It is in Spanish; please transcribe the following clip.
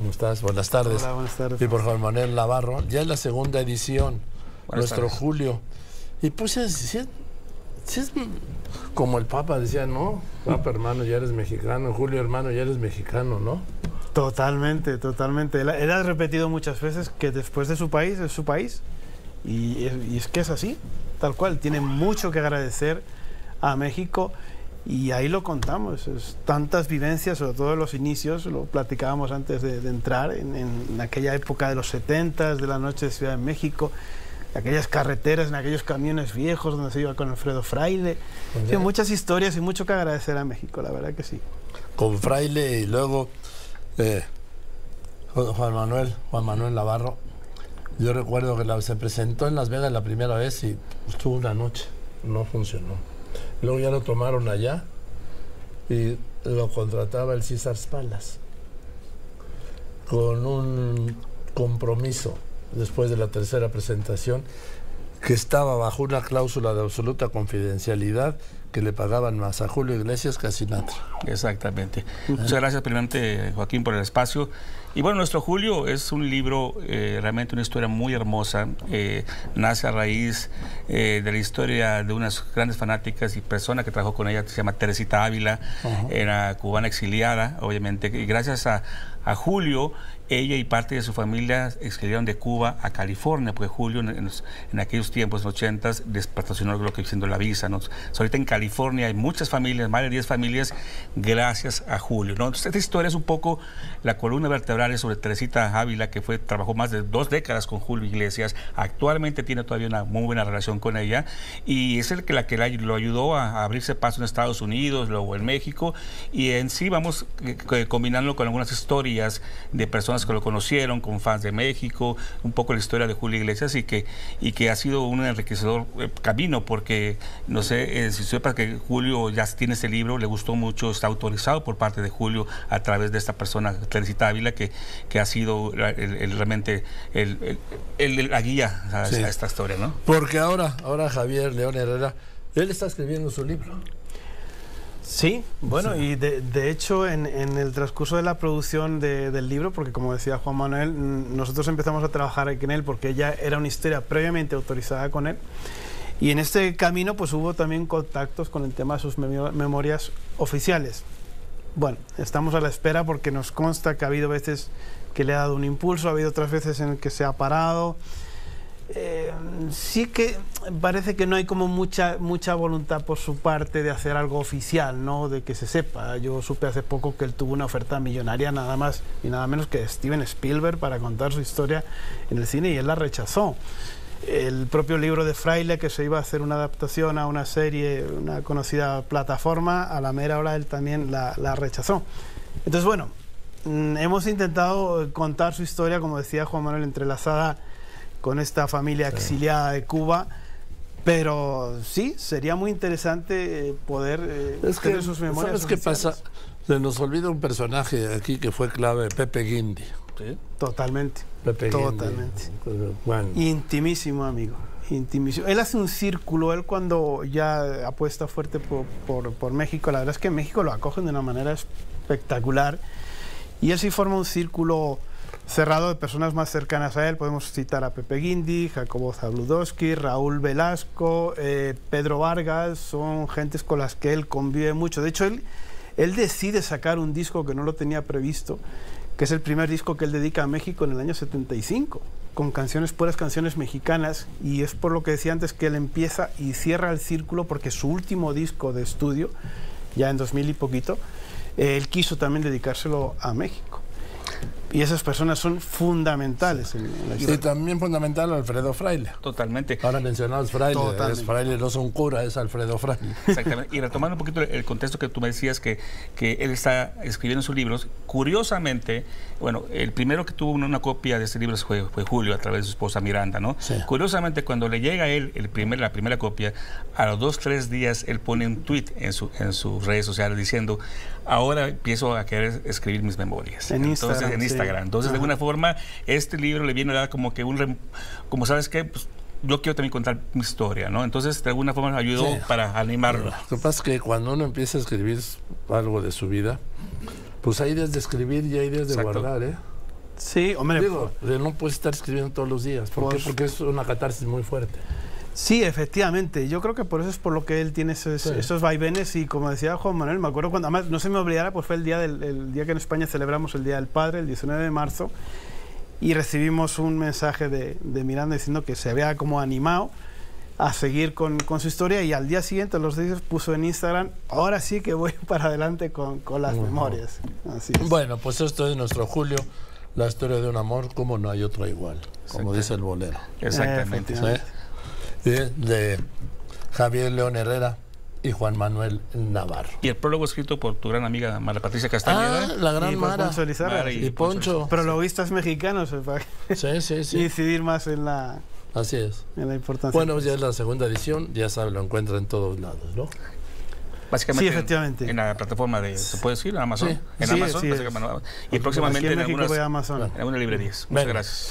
¿Cómo estás? Buenas tardes. Hola, buenas tardes. Y por Juan Manuel Navarro. Ya es la segunda edición, nuestro Julio. Y pues es, es, es, como el Papa decía, ¿no? Papa hermano, ya eres mexicano. Julio hermano, ya eres mexicano, ¿no? Totalmente, totalmente. Él, él ha repetido muchas veces que después de su país es su país. Y, y es que es así, tal cual. Tiene mucho que agradecer a México y ahí lo contamos, es tantas vivencias, sobre todo en los inicios, lo platicábamos antes de, de entrar, en, en, aquella época de los 70, de la noche de Ciudad de México, aquellas carreteras, en aquellos camiones viejos donde se iba con Alfredo Fraile. Sí, muchas historias y mucho que agradecer a México, la verdad que sí. Con Fraile y luego eh, Juan Manuel, Juan Manuel Navarro. Yo recuerdo que la, se presentó en Las Vegas la primera vez y estuvo una noche, no funcionó. Luego ya lo tomaron allá y lo contrataba el César Spalas con un compromiso después de la tercera presentación que estaba bajo una cláusula de absoluta confidencialidad que le pagaban más a Julio Iglesias que a Sinatra. Exactamente. Muchas gracias, primeramente, Joaquín, por el espacio. Y bueno, nuestro Julio es un libro, eh, realmente una historia muy hermosa. Eh, nace a raíz eh, de la historia de unas grandes fanáticas y persona que trabajó con ella, que se llama Teresita Ávila, uh -huh. era cubana exiliada, obviamente. Y gracias a, a Julio, ella y parte de su familia exiliaron de Cuba a California, porque Julio en, en, en aquellos tiempos, en los 80, despatrocinó lo que siendo la visa. ¿no? ahorita en California hay muchas familias, más de 10 familias, gracias a Julio. ¿no? Esta historia es un poco la columna vertebral sobre Teresita Ávila, que fue, trabajó más de dos décadas con Julio Iglesias. Actualmente tiene todavía una muy buena relación con ella y es el que la que la, lo ayudó a, a, abrirse paso en Estados Unidos, luego en México. Y en sí vamos eh, combinándolo con algunas historias de personas que lo conocieron, con fans de México, un poco la historia de Julio Iglesias y que, y que ha sido un enriquecedor eh, camino, porque no sé eh, si sepas que Julio ya tiene ese libro, le gustó mucho, está autorizado por parte de Julio a través de esta persona, Teresita Ávila, que, que ha sido el, el, realmente el, la guía a, sí. a, esta historia, ¿no? Porque ahora, ahora Javier León Herrera, él está escribiendo su libro. Sí, bueno, sí. y de, de hecho en, en, el transcurso de la producción de, del libro, porque como decía Juan Manuel, nosotros empezamos a trabajar aquí en él porque ya era una historia previamente autorizada con él. Y en este camino pues hubo también contactos con el tema de sus memorias oficiales. Bueno, estamos a la espera porque nos consta que ha habido veces que le ha dado un impulso, ha habido otras veces en que se ha parado. Eh, sí que parece que no hay como mucha mucha voluntad por su parte de hacer algo oficial, ¿no? De que se sepa. Yo supe hace poco que él tuvo una oferta millonaria nada más y nada menos que Steven Spielberg para contar su historia en el cine y él la rechazó. El propio libro de Fraile, que se iba a hacer una adaptación a una serie, una conocida plataforma, a la mera hora él también la, la rechazó. Entonces, bueno, mm, hemos intentado contar su historia, como decía Juan Manuel, entrelazada con esta familia exiliada de Cuba. Pero sí, sería muy interesante poder eh, es tener que, sus memorias. ¿Sabes qué pasa? Se nos olvida un personaje aquí que fue clave, Pepe Guindy. Totalmente. Totalmente. Bueno. Intimísimo, amigo. Intimísimo. Él hace un círculo, él cuando ya apuesta fuerte por, por, por México, la verdad es que en México lo acogen de una manera espectacular. Y él sí forma un círculo cerrado de personas más cercanas a él. Podemos citar a Pepe Guindy, Jacobo Zabludowski, Raúl Velasco, eh, Pedro Vargas, son gentes con las que él convive mucho. De hecho, él, él decide sacar un disco que no lo tenía previsto, que es el primer disco que él dedica a México en el año 75, con canciones, puras canciones mexicanas, y es por lo que decía antes que él empieza y cierra el círculo, porque su último disco de estudio, ya en 2000 y poquito, él quiso también dedicárselo a México. Y esas personas son fundamentales. En, la y también fundamental Alfredo Fraile. Totalmente. Ahora mencionados Fraile, es Fraile no es un cura, es Alfredo Fraile. Exactamente. Y retomando un poquito el contexto que tú me decías que, que él está escribiendo sus libros, curiosamente, bueno, el primero que tuvo una, una copia de ese libro fue, fue, Julio a través de su esposa Miranda, ¿no? Sí. Curiosamente, cuando le llega a él el primer, la primera copia, a los dos, tres días él pone un tweet en, su, en sus redes sociales diciendo, ahora empiezo a querer escribir mis memorias. En Entonces, Instagram. en Instagram. Sí. Entonces, Ajá. de alguna forma, este libro le viene a dar como que un, como sabes qué, pues, yo quiero también contar mi historia, ¿no? Entonces, de alguna forma, ayudó sí. para animarlo. Lo que pasa es que cuando uno empieza a escribir algo de su vida, pues hay días de escribir y hay días de Exacto. guardar, ¿eh? Sí, hombre. Digo, no puedes estar escribiendo todos los días. ¿Por qué? Pues- Porque es una catarsis muy fuerte. Sí, efectivamente. Yo creo que por eso es por lo que él tiene esos, Sí. esos vaivenes y como decía Juan Manuel, me acuerdo cuando, además no se me olvidara, pues fue el día, del, el día que en España celebramos el Día del Padre, el 19 de marzo, y recibimos un mensaje de, de Miranda diciendo que se había como animado a seguir con, con su historia y al día siguiente, a los días, puso en Instagram, ahora sí que voy para adelante con, con las memorias. Así es. Bueno, pues esto es nuestro Julio, la historia de un amor como no hay otro igual, como dice el bolero. Exactamente. Efectivamente. ¿sí? Y de Javier León Herrera y Juan Manuel Navarro. Y el prólogo escrito por tu gran amiga Mara Patricia Castañeda. Ah, la gran Y Mara. Poncho Mara. Y Poncho. Prologuistas mexicanos, para Sí, sí, sí. incidir más en la, Así es. en la importancia. Bueno, ya es la segunda edición, ya saben, lo encuentra en todos lados, ¿no? Básicamente Sí, en- efectivamente. En, la plataforma de, ¿se puede decir? Amazon. Sí. En Sí, Amazon. sí, básicamente, y próximamente en en algunas, voy a Amazon. Bueno. en algunas librerías. Muchas gracias.